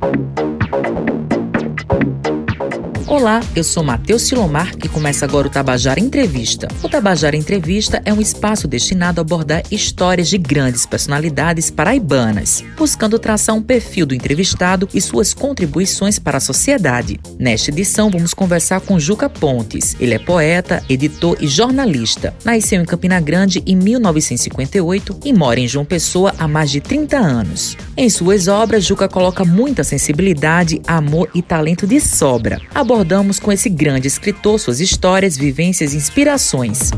Thank you. Olá, eu sou Matheus Silomar e começa agora o Tabajara Entrevista. O Tabajara Entrevista é um espaço destinado a abordar histórias de grandes personalidades paraibanas, buscando traçar um perfil do entrevistado e suas contribuições para a sociedade. Nesta edição, vamos conversar com Juca Pontes. Ele é poeta, editor e jornalista. Nasceu em Campina Grande em 1958 e mora em João Pessoa há mais de 30 anos. Em suas obras, Juca coloca muita sensibilidade, amor e talento de sobra abordamos com esse grande escritor suas histórias, vivências e inspirações.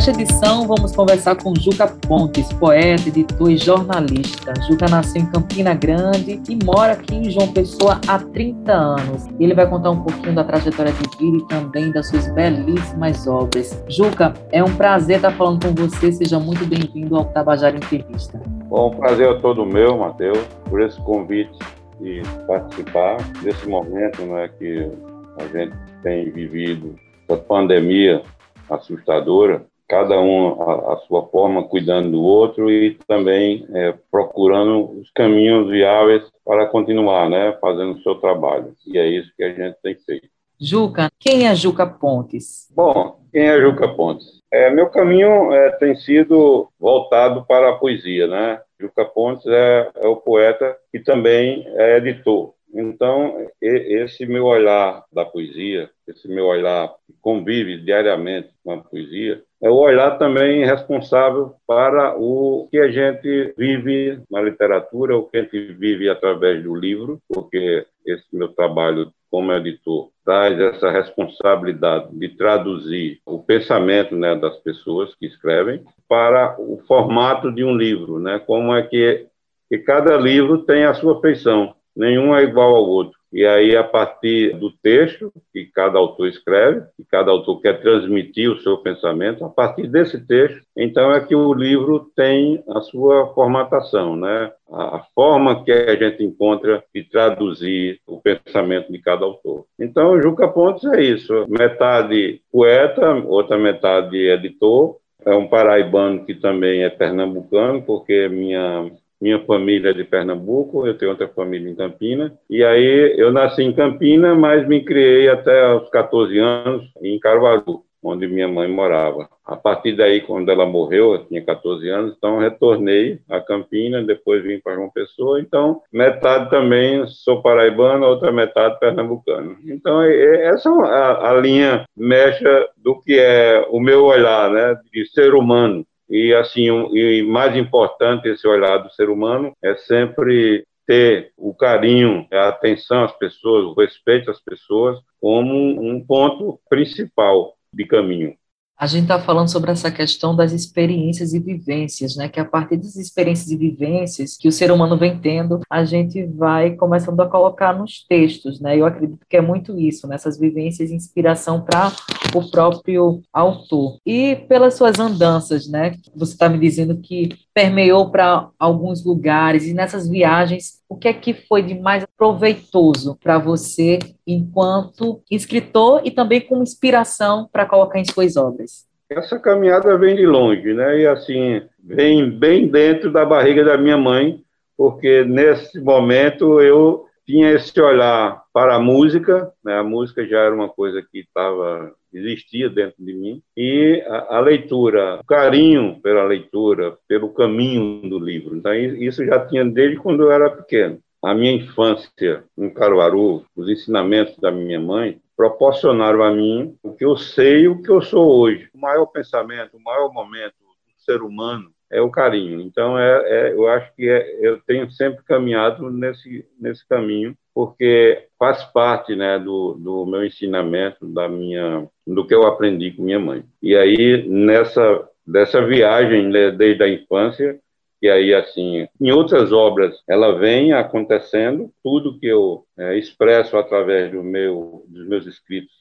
Nesta edição, vamos conversar com Juca Pontes, poeta, editor e jornalista. Juca nasceu em Campina Grande e mora aqui em João Pessoa há 30 anos. Ele vai contar um pouquinho da trajetória de vida e também das suas belíssimas obras. Juca, é um prazer estar falando com você. Seja muito bem-vindo ao Tabajara Entrevista. Bom, prazer é todo meu, Matheus, por esse convite de participar desse momento né, que a gente tem vivido, essa pandemia assustadora, cada um a, a, sua forma, cuidando do outro e também é, procurando os caminhos viáveis para continuar, né, fazendo o seu trabalho. E é isso que a gente tem feito. Juca, quem é Juca Pontes? Bom, quem é Juca Pontes? É, meu caminho é, tem sido voltado para a poesia, né? Juca Pontes é, é o poeta que também é editor. Então, esse meu olhar da poesia, esse meu olhar que convive diariamente com a poesia, é o olhar também responsável para o que a gente vive na literatura, o que a gente vive através do livro, porque esse meu trabalho como editor traz essa responsabilidade de traduzir o pensamento né, das pessoas que escrevem para o formato de um livro, né? Como é que, que cada livro tem a sua feição, nenhum é igual ao outro. E aí, a partir do texto que cada autor escreve, que cada autor quer transmitir o seu pensamento, a partir desse texto, então é que o livro tem a sua formatação, né? A forma que a gente encontra de traduzir o pensamento de cada autor. Então, Juca Pontes é isso: metade poeta, outra metade editor, é um paraibano que também é pernambucano, porque minha minha família é de Pernambuco, eu tenho outra família em Campina. E aí eu nasci em Campina, mas me criei até os 14 anos em Caruaru, onde minha mãe morava. A partir daí, quando ela morreu, eu tinha 14 anos, então retornei a Campina, depois vim para João Pessoa. Então, metade também sou paraibano, outra metade pernambucano. Então, essa é a, a linha mecha do que é o meu olhar, né, de ser humano e assim, um, e mais importante esse olhar do ser humano é sempre ter o carinho, a atenção às pessoas, o respeito às pessoas como um ponto principal de caminho. A gente está falando sobre essa questão das experiências e vivências, né? Que a partir das experiências e vivências que o ser humano vem tendo, a gente vai começando a colocar nos textos, né? Eu acredito que é muito isso, nessas né? vivências e inspiração para o próprio autor. E pelas suas andanças, né? Você está me dizendo que permeou para alguns lugares e nessas viagens, o que é que foi de mais proveitoso para você enquanto escritor e também como inspiração para colocar em suas obras? Essa caminhada vem de longe, né? E assim, vem bem dentro da barriga da minha mãe, porque nesse momento eu tinha esse olhar para a música, né? a música já era uma coisa que estava existia dentro de mim e a, a, leitura, o carinho pela leitura, pelo caminho do livro. Então isso já tinha desde quando eu era pequeno. A minha infância em Caruaru, os ensinamentos da minha mãe proporcionaram a mim o que eu sei e o que eu sou hoje. O maior pensamento, o maior momento do ser humano é o carinho. Então, é, é eu acho que é, eu tenho sempre caminhado nesse, nesse caminho, porque faz parte né, do, do meu ensinamento, da minha, do que eu aprendi com minha mãe. E aí, nessa dessa viagem né, desde a infância, e aí, assim, em outras obras, ela vem acontecendo, tudo que eu é, expresso através do meu, dos meus escritos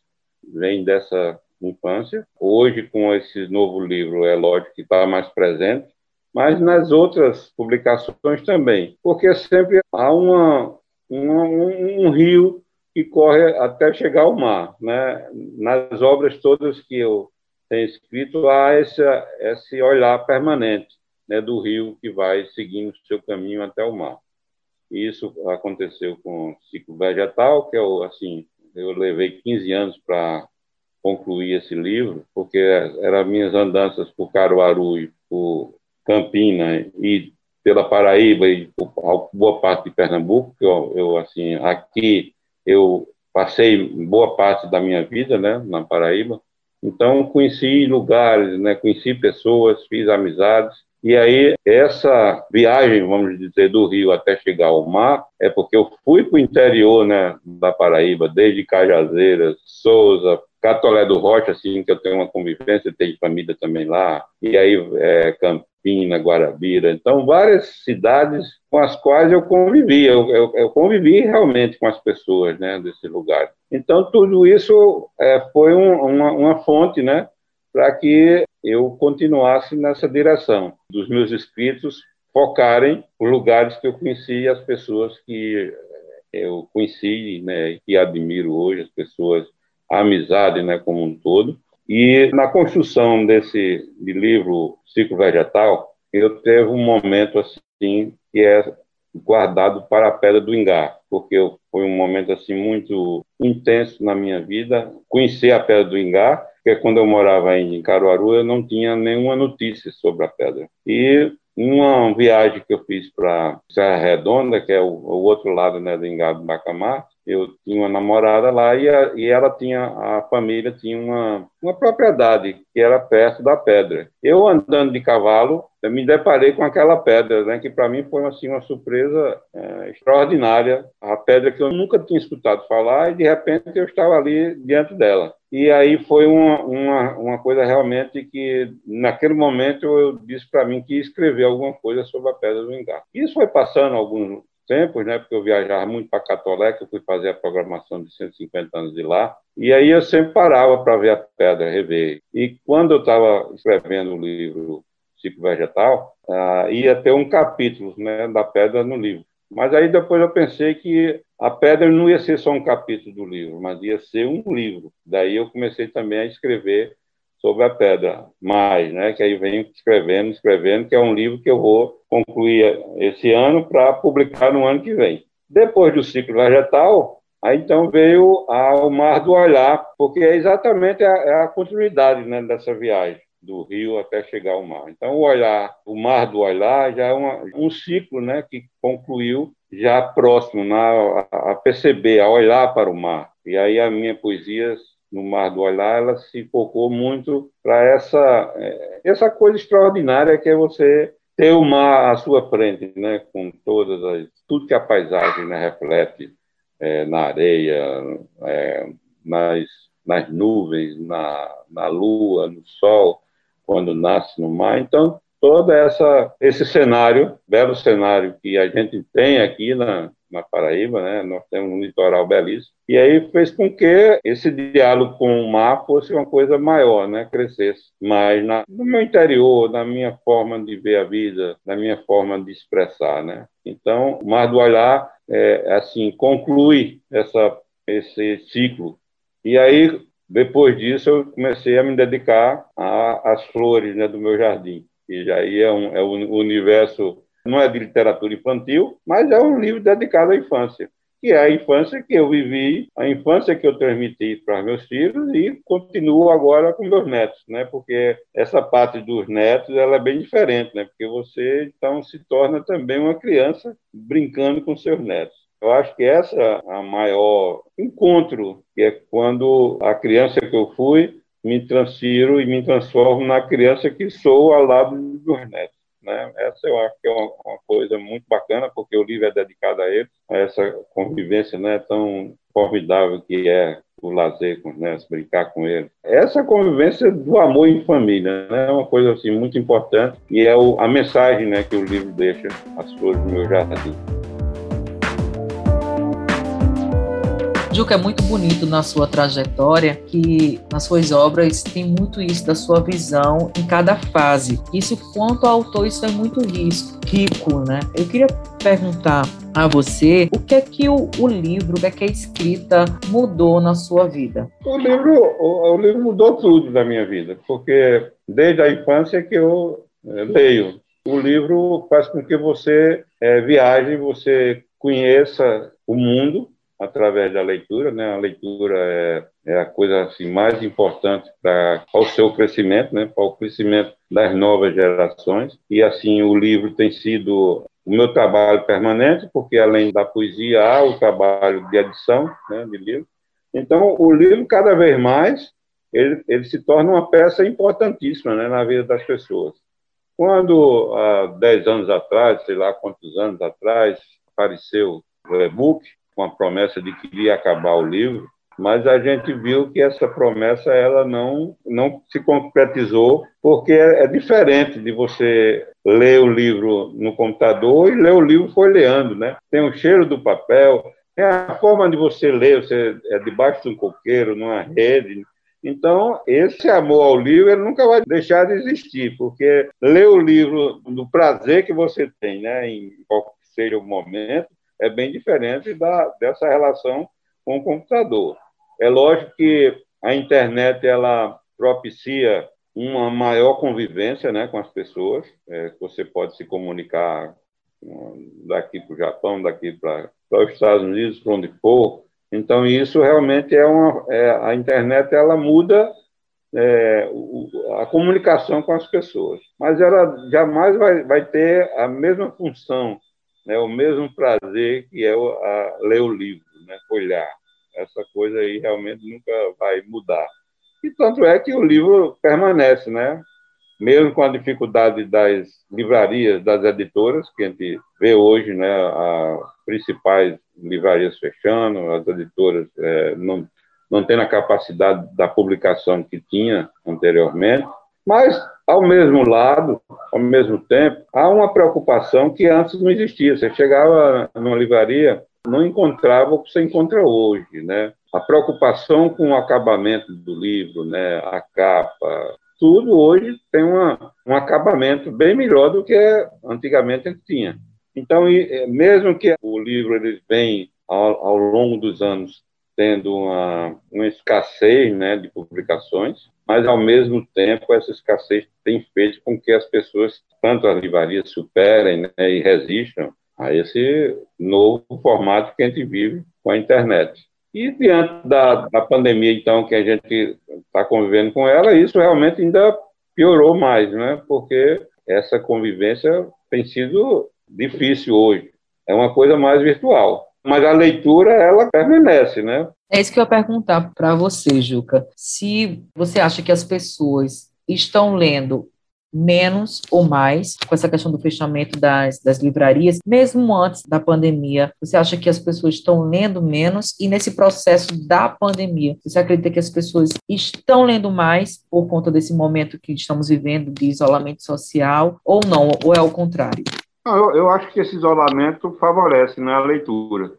vem dessa infância. Hoje, com esse novo livro, é lógico que está mais presente, mas nas outras publicações também, porque sempre há uma, uma um, um, rio que corre até chegar ao mar. Né? Nas obras todas que eu tem escrito, há esse, esse olhar permanente né, do rio que vai seguindo seu caminho até o mar. Isso aconteceu com o ciclo vegetal, que é o, assim, eu levei 15 anos para concluir esse livro, porque eram minhas andanças por Caruaru e por Campina e pela Paraíba e boa parte de Pernambuco, que eu, eu assim, aqui eu passei boa parte da minha vida, né, na Paraíba. Então conheci lugares, né, conheci pessoas, fiz amizades e aí, essa viagem, vamos dizer, do Rio até chegar ao mar, é porque eu fui para o interior né, da Paraíba, desde Cajazeiras, Souza, Catolé do Rocha, assim, que eu tenho uma convivência, tenho família também lá, e aí é, Campina, Guarabira, então várias cidades com as quais eu convivi, eu, eu, eu convivi realmente com as pessoas né, desse lugar. Então tudo isso é, foi um, uma, uma fonte, né, para que eu continuasse nessa direção, dos meus escritos focarem os lugares que eu conheci as pessoas que eu conheci né, e que admiro hoje, as pessoas, a amizade né, como um todo. E na construção desse de livro Ciclo Vegetal, eu teve um momento assim que é guardado para a Pedra do Engar, porque foi um momento assim muito intenso na minha vida, conhecer a Pedra do Engar porque quando eu morava em Caruaru, eu não tinha nenhuma notícia sobre a pedra. E uma viagem que eu fiz para Serra Redonda, que é o, o outro lado né, do Engado Bacamar, eu tinha uma namorada lá e, a, e, ela tinha, a família tinha uma, uma propriedade que era perto da pedra. Eu andando de cavalo, eu me deparei com aquela pedra, né, que para mim foi assim, uma surpresa é, extraordinária. A pedra que eu nunca tinha escutado falar e de repente eu estava ali diante dela. E aí foi uma, uma, uma coisa realmente que, naquele momento, eu disse para mim que ia escrever alguma coisa sobre a Pedra do Engar. Isso foi passando alguns tempos, né, porque eu viajava muito para Catolé, que eu fui fazer a programação de 150 anos de lá, e aí eu sempre parava para ver a pedra, rever. E quando eu estava escrevendo o livro Ciclo Vegetal, uh, ia ter um capítulo né, da pedra no livro. Mas aí depois eu pensei que a pedra não ia ser só um capítulo do livro, mas ia ser um livro. Daí eu comecei também a escrever sobre a pedra mais, né? Que aí venho escrevendo, escrevendo, que é um livro que eu vou concluir esse ano para publicar no ano que vem. Depois do ciclo vegetal, aí então veio o Mar do Olhar, porque é exatamente a, é a continuidade né, dessa viagem do rio até chegar ao mar. Então, o olhar, o mar do olhar já é uma, um ciclo, né, que concluiu já próximo na, a, a perceber, a olhar para o mar. E aí a minha poesia no Mar do Olhar, ela se focou muito para essa é, essa coisa extraordinária que é você ter o mar à sua frente, né, com todas as tudo que a paisagem né, reflete é, na areia, é, nas nas nuvens, na, na lua, no sol quando nasce no mar. Então, todo essa, esse cenário, belo cenário que a gente tem aqui na, na Paraíba, né? nós temos um litoral belíssimo, e aí fez com que esse diálogo com o mar fosse uma coisa maior, né? crescesse mais na, no meu interior, na minha forma de ver a vida, na minha forma de expressar. Né? Então, o Mar do Olhar, é, assim, conclui essa, esse ciclo. E aí, depois disso, eu comecei a me dedicar às flores né, do meu jardim, que já aí é, um, é um universo, não é de literatura infantil, mas é um livro dedicado à infância, que é a infância que eu vivi, a infância que eu transmiti para meus filhos e continuo agora com meus netos, né? Porque essa parte dos netos ela é bem diferente, né? Porque você então se torna também uma criança brincando com seus netos. Eu acho que essa é a maior encontro, que é quando a criança que eu fui me transfiro e me transformo na criança que sou ao lado dos netos. Né? Essa eu acho que é uma, uma, coisa muito bacana, porque o livro é dedicado a eles, a essa convivência né, tão formidável que é o lazer com os netos, brincar com eles. Essa convivência do amor em família né, é uma coisa assim, muito importante e é o, a mensagem né, que o livro deixa, as flores do meu jardim. Juca, é muito bonito na sua trajetória que nas suas obras tem muito isso da sua visão em cada fase. Isso, quanto autor, isso é muito rico, né? Eu queria perguntar a você o que é que o, o, livro, o que é que a escrita mudou na sua vida? O livro, o, o livro mudou tudo na minha vida, porque desde a infância que eu é, leio. O livro faz com que você é, viaje, você conheça o mundo através da leitura, né? A leitura é, é a coisa assim mais importante para o seu crescimento, né? Para o crescimento das novas gerações. E assim o livro tem sido o meu trabalho permanente, porque além da poesia há o trabalho de edição, né, de livro. Então o livro cada vez mais ele, ele se torna uma peça importantíssima né, na vida das pessoas. Quando, há 10 anos atrás, sei lá quantos anos atrás, apareceu o e-book, com a promessa de que iria acabar o livro, mas a gente viu que essa promessa ela não, não se concretizou, porque é, é diferente de você ler o livro no computador e ler o livro folheando, né? Tem o cheiro do papel, é a forma de você ler, você é debaixo de um coqueiro, numa rede, então, esse amor ao livro ele nunca vai deixar de existir, porque ler o livro do prazer que você tem, né, em qualquer seja o momento, é bem diferente da, dessa relação com o computador. É lógico que a internet ela propicia uma maior convivência né, com as pessoas. É, você pode se comunicar daqui para o Japão, daqui para os Estados Unidos, para onde for, então, isso realmente é uma. É, a internet ela muda é, a comunicação com as pessoas, mas ela jamais vai, vai ter a mesma função, né, o mesmo prazer que é a, ler o livro, né, olhar. Essa coisa aí realmente nunca vai mudar. E tanto é que o livro permanece, né? mesmo com a dificuldade das livrarias, das editoras, que a gente vê hoje, né, as principais livrarias fechando, as editoras é, não, não tendo a capacidade da publicação que tinha anteriormente, mas, ao mesmo lado, ao mesmo tempo, há uma preocupação que antes não existia. Você chegava numa livraria, não encontrava o que você encontra hoje, né? A preocupação com o acabamento do livro, né? A capa, tudo hoje tem uma, um acabamento bem melhor do que antigamente gente tinha. Então, é, mesmo que o livro ele vem ao, ao longo dos anos tendo uma, uma escassez né, de publicações, mas ao mesmo tempo essa escassez tem feito com que as pessoas, tanto as livrarias, superem né, e resistam a esse novo formato que a gente vive com a internet. E diante da, da pandemia, então, que a gente está convivendo com ela, isso realmente ainda piorou mais, né? Porque essa convivência tem sido difícil hoje. É uma coisa mais virtual. Mas a leitura, ela permanece, né? É isso que eu ia perguntar para você, Juca. Se você acha que as pessoas estão lendo menos ou mais com essa questão do fechamento das, das livrarias, mesmo antes da pandemia? Você acha que as pessoas estão lendo menos e nesse processo da pandemia, você acredita que as pessoas estão lendo mais por conta desse momento que estamos vivendo de isolamento social ou não, ou é o contrário? Eu, eu acho que esse isolamento favorece né, a leitura.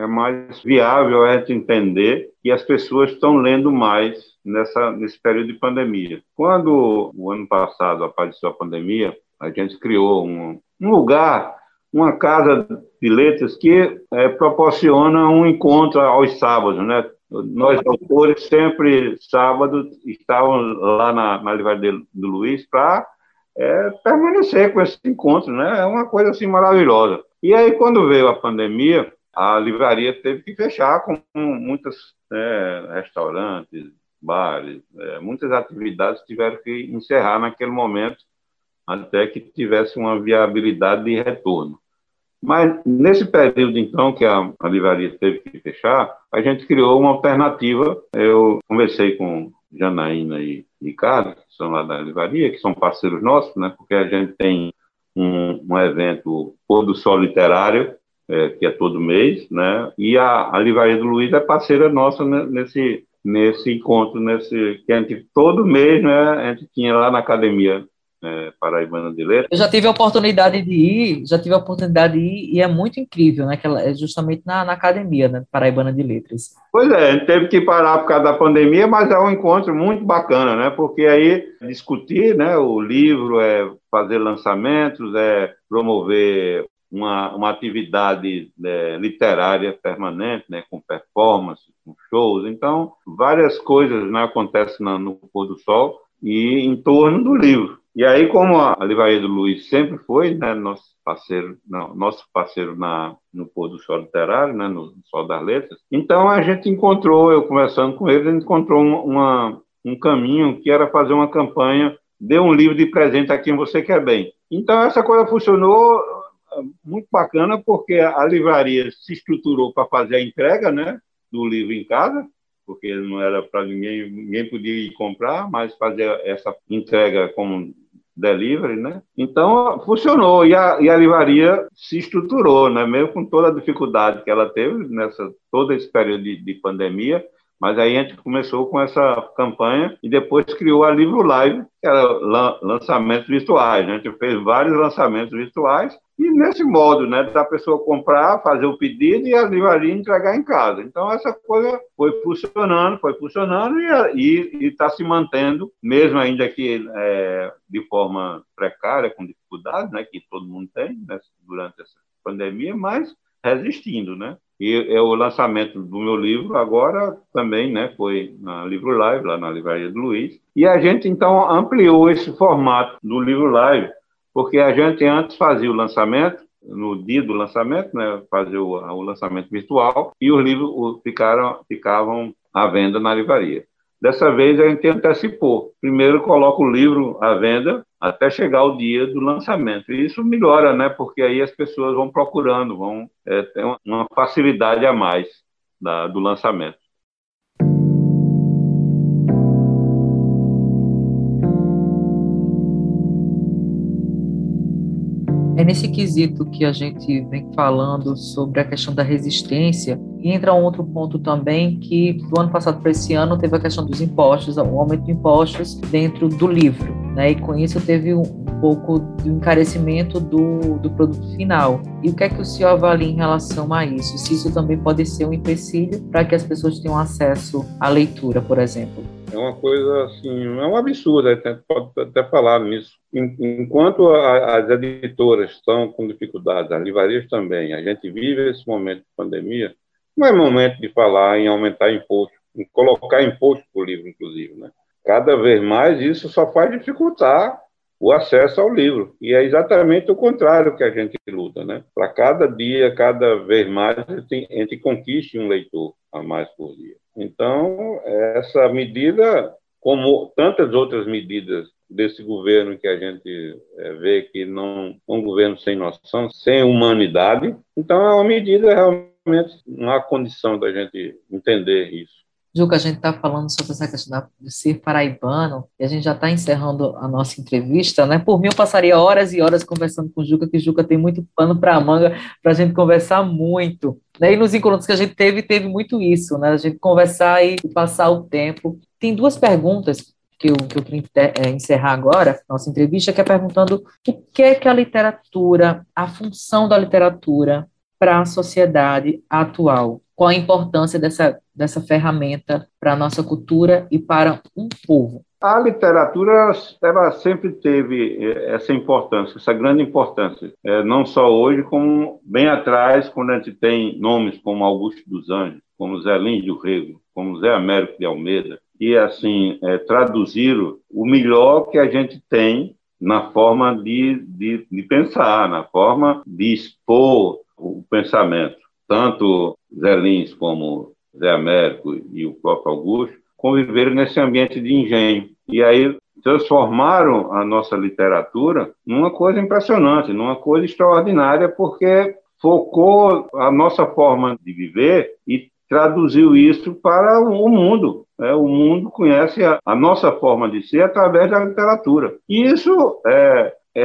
É mais viável a gente entender que as pessoas estão lendo mais nessa, nesse período de pandemia. Quando o ano passado apareceu a pandemia, a gente criou um, um lugar, uma casa de letras que é, proporciona um encontro aos sábados, né? Nós, autores, sempre sábado estávamos lá na, na livraria do Luiz para é, permanecer com esse encontro, né? É uma coisa assim maravilhosa. E aí, quando veio a pandemia, a livraria teve que fechar com muitos né, restaurantes, bares, é, muitas atividades tiveram que encerrar naquele momento até que tivesse uma viabilidade de retorno. Mas nesse período, então, que a, a livraria teve que fechar, a gente criou uma alternativa. Eu conversei com Janaína e Ricardo, que são lá da livraria, que são parceiros nossos, né, porque a gente tem um, um evento Pôr do Sol Literário, é, que é todo mês, né, e a, a Livraria do Luiz é parceira nossa nesse, nesse encontro, nesse que a gente todo mês, né, a gente tinha lá na academia é, Paraibana de Letras. Eu já tive a oportunidade de ir, já tive a oportunidade de ir e é muito incrível, né, que ela, é justamente na, na academia, né, Paraibana de Letras. Pois é, a gente teve que parar por causa da pandemia, mas é um encontro muito bacana, né, porque aí discutir, né, o livro, é fazer lançamentos, é promover uma, uma atividade é, literária permanente, né, com performance, com shows. Então, várias coisas né, acontecem no pôr do sol e em torno do livro. E aí, como a Livraria do Luiz sempre foi né, nosso parceiro, não, nosso parceiro na, no pôr do sol literário, né, no Sol das Letras, então a gente encontrou, eu conversando com ele, a gente encontrou uma, um caminho que era fazer uma campanha dê um livro de presente a quem você quer bem. Então, essa coisa funcionou muito bacana, porque a livraria se estruturou para fazer a entrega né, do livro em casa, porque não era para ninguém, ninguém podia ir comprar, mas fazer essa entrega como delivery, né? Então, funcionou, e a, e a livraria se estruturou, né? Mesmo com toda a dificuldade que ela teve nessa todo esse período de, de pandemia, mas aí a gente começou com essa campanha e depois criou a Livro Live, que era lançamentos virtuais. Né? A gente fez vários lançamentos virtuais e nesse modo, né, da pessoa comprar, fazer o pedido e a livraria entregar em casa. Então essa coisa foi funcionando, foi funcionando e está se mantendo, mesmo ainda que é, de forma precária, com dificuldades, né, que todo mundo tem né, durante essa pandemia, mas resistindo, né? E é o lançamento do meu livro agora também, né, foi na Livro Live, lá na Livraria do Luiz. E a gente então ampliou esse formato do Livro Live, porque a gente antes fazia o lançamento no dia do lançamento, né, fazia o, o lançamento virtual e os livros ficaram ficavam à venda na livraria. Dessa vez a gente antecipou. Primeiro coloca o livro à venda até chegar o dia do lançamento. E isso melhora, né? Porque aí as pessoas vão procurando, vão é, ter uma facilidade a mais da, do lançamento. É nesse quesito que a gente vem falando sobre a questão da resistência e entra um outro ponto também que do ano passado para esse ano teve a questão dos impostos, o aumento de impostos dentro do livro, né? E com isso teve um pouco de encarecimento do, do produto final. E o que é que o senhor avalia em relação a isso? Se isso também pode ser um empecilho para que as pessoas tenham acesso à leitura, por exemplo? É uma coisa assim, é um absurdo, até, pode até falar nisso. Enquanto as editoras estão com dificuldades, as livrarias também, a gente vive esse momento de pandemia, não é momento de falar em aumentar imposto, em colocar imposto por livro, inclusive. Né? Cada vez mais isso só faz dificultar o acesso ao livro. E é exatamente o contrário que a gente luta. Né? Para cada dia, cada vez mais, a gente, conquiste um leitor a mais por dia. Então, essa medida, como tantas outras medidas desse governo que a gente é, vê que não é um governo sem noção, sem humanidade, então é uma medida realmente, não há condição da gente entender isso. Juca, a gente está falando sobre essa questão de ser paraibano, e a gente já está encerrando a nossa entrevista, né? Por mim, eu passaria horas e horas conversando com o Juca, que o Juca tem muito pano para a manga para a gente conversar muito. Né? E nos encontros que a gente teve, teve muito isso, né? A gente conversar e passar o tempo. Tem duas perguntas que eu, que eu queria é, encerrar agora, nossa entrevista, que é perguntando o que é que a literatura, a função da literatura para a sociedade atual. Qual a importância dessa, dessa ferramenta para a nossa cultura e para um povo? A literatura ela sempre teve eh, essa importância, essa grande importância, é, não só hoje, como bem atrás, quando a gente tem nomes como Augusto dos Anjos, como Zé Lins de Rego, como Zé Américo de Almeida, e assim é, traduziram o melhor que a gente tem na forma de, de, de pensar, na forma de expor o pensamento. Tanto Zé Lins como Zé Américo e o próprio Augusto conviveram nesse ambiente de engenho. E aí transformaram a nossa literatura numa coisa impressionante, numa coisa extraordinária, porque focou a nossa forma de viver e traduziu isso para o mundo. É, o mundo conhece a, a, nossa forma de ser através da literatura. E isso é, é,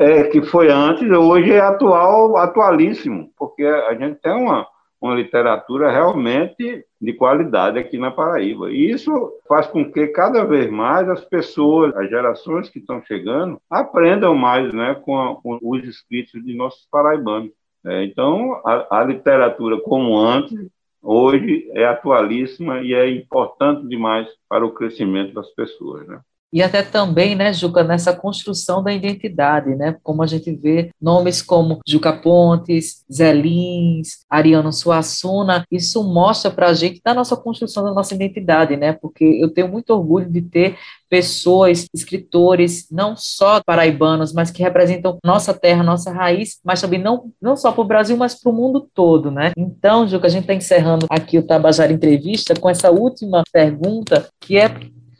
é, que foi antes, hoje é atual, atualíssimo, porque a gente tem uma, uma literatura realmente de qualidade aqui na Paraíba. E isso faz com que cada vez mais as pessoas, as gerações que estão chegando, aprendam mais né, com, a, com os escritos de nossos paraibanos. É, então, a, a literatura como antes, hoje é atualíssima e é importante demais para o crescimento das pessoas. Né? E até também, né, Juca, nessa construção da identidade, né? Como a gente vê nomes como Juca Pontes, Zé Lins, Ariano Suassuna, isso mostra para a gente da nossa construção da nossa identidade, né? Porque eu tenho muito orgulho de ter pessoas, escritores, não só paraibanos, mas que representam nossa terra, nossa raiz, mas também não, não só para o Brasil, mas para o mundo todo, né? Então, Juca, a gente está encerrando aqui o Tabajara Entrevista com essa última pergunta, que é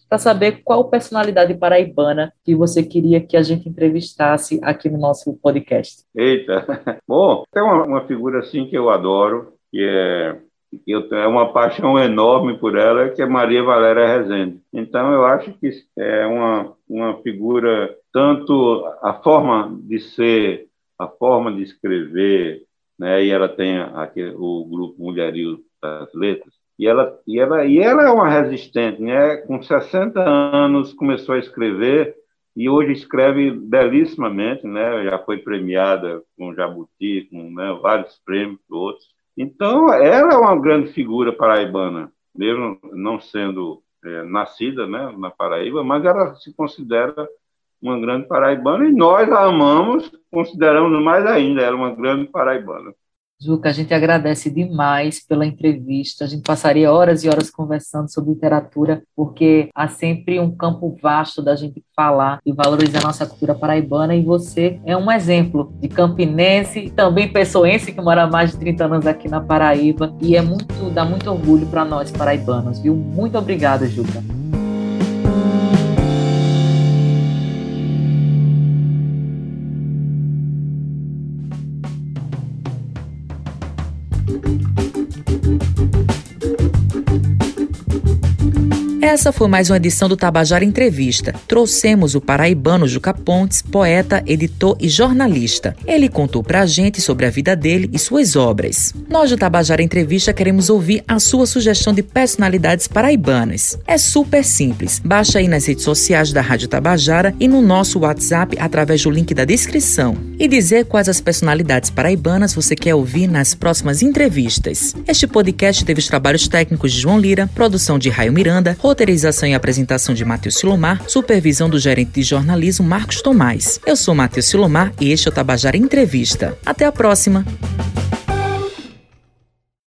para saber qual personalidade paraibana que você queria que a gente entrevistasse aqui no nosso podcast. Eita! Bom, tem uma, uma figura assim que eu adoro, que é eu tenho uma paixão enorme por ela, que é Maria Valéria Rezende. Então, eu acho que é uma, uma figura, tanto a forma de ser, a forma de escrever, né? e ela tem aqui, o grupo Mulherio das Letras, e ela, e, ela, e ela é uma resistente, né? com 60 anos começou a escrever, e hoje escreve belíssimamente, né? já foi premiada com Jabuti, com né, vários prêmios outros. Então, ela é uma grande figura paraibana, mesmo não sendo é, nascida né, na Paraíba, mas ela se considera uma grande paraibana e nós a amamos, consideramos mais ainda ela uma grande paraibana. Juca, a gente agradece demais pela entrevista. A gente passaria horas e horas conversando sobre literatura, porque há sempre um campo vasto da gente falar e valorizar nossa cultura paraibana. E você é um exemplo de campinense também pessoense que mora há mais de 30 anos aqui na Paraíba. E é muito, dá muito orgulho para nós paraibanos, viu? Muito obrigada, Juca. Essa foi mais uma edição do Tabajara Entrevista. Trouxemos o paraibano Juca Pontes, poeta, editor e jornalista. Ele contou pra gente sobre a vida dele e suas obras. Nós do Tabajara Entrevista queremos ouvir a sua sugestão de personalidades paraibanas. É super simples. Baixa aí nas redes sociais da Rádio Tabajara e no nosso WhatsApp através do link da descrição. E dizer quais as personalidades paraibanas você quer ouvir nas próximas entrevistas. Este podcast teve os trabalhos técnicos de João Lira, produção de Raio Miranda, roteirização e apresentação de Matheus Silomar, supervisão do gerente de jornalismo Marcos Tomás. Eu sou Matheus Silomar e este é o Tabajara Entrevista. Até a próxima!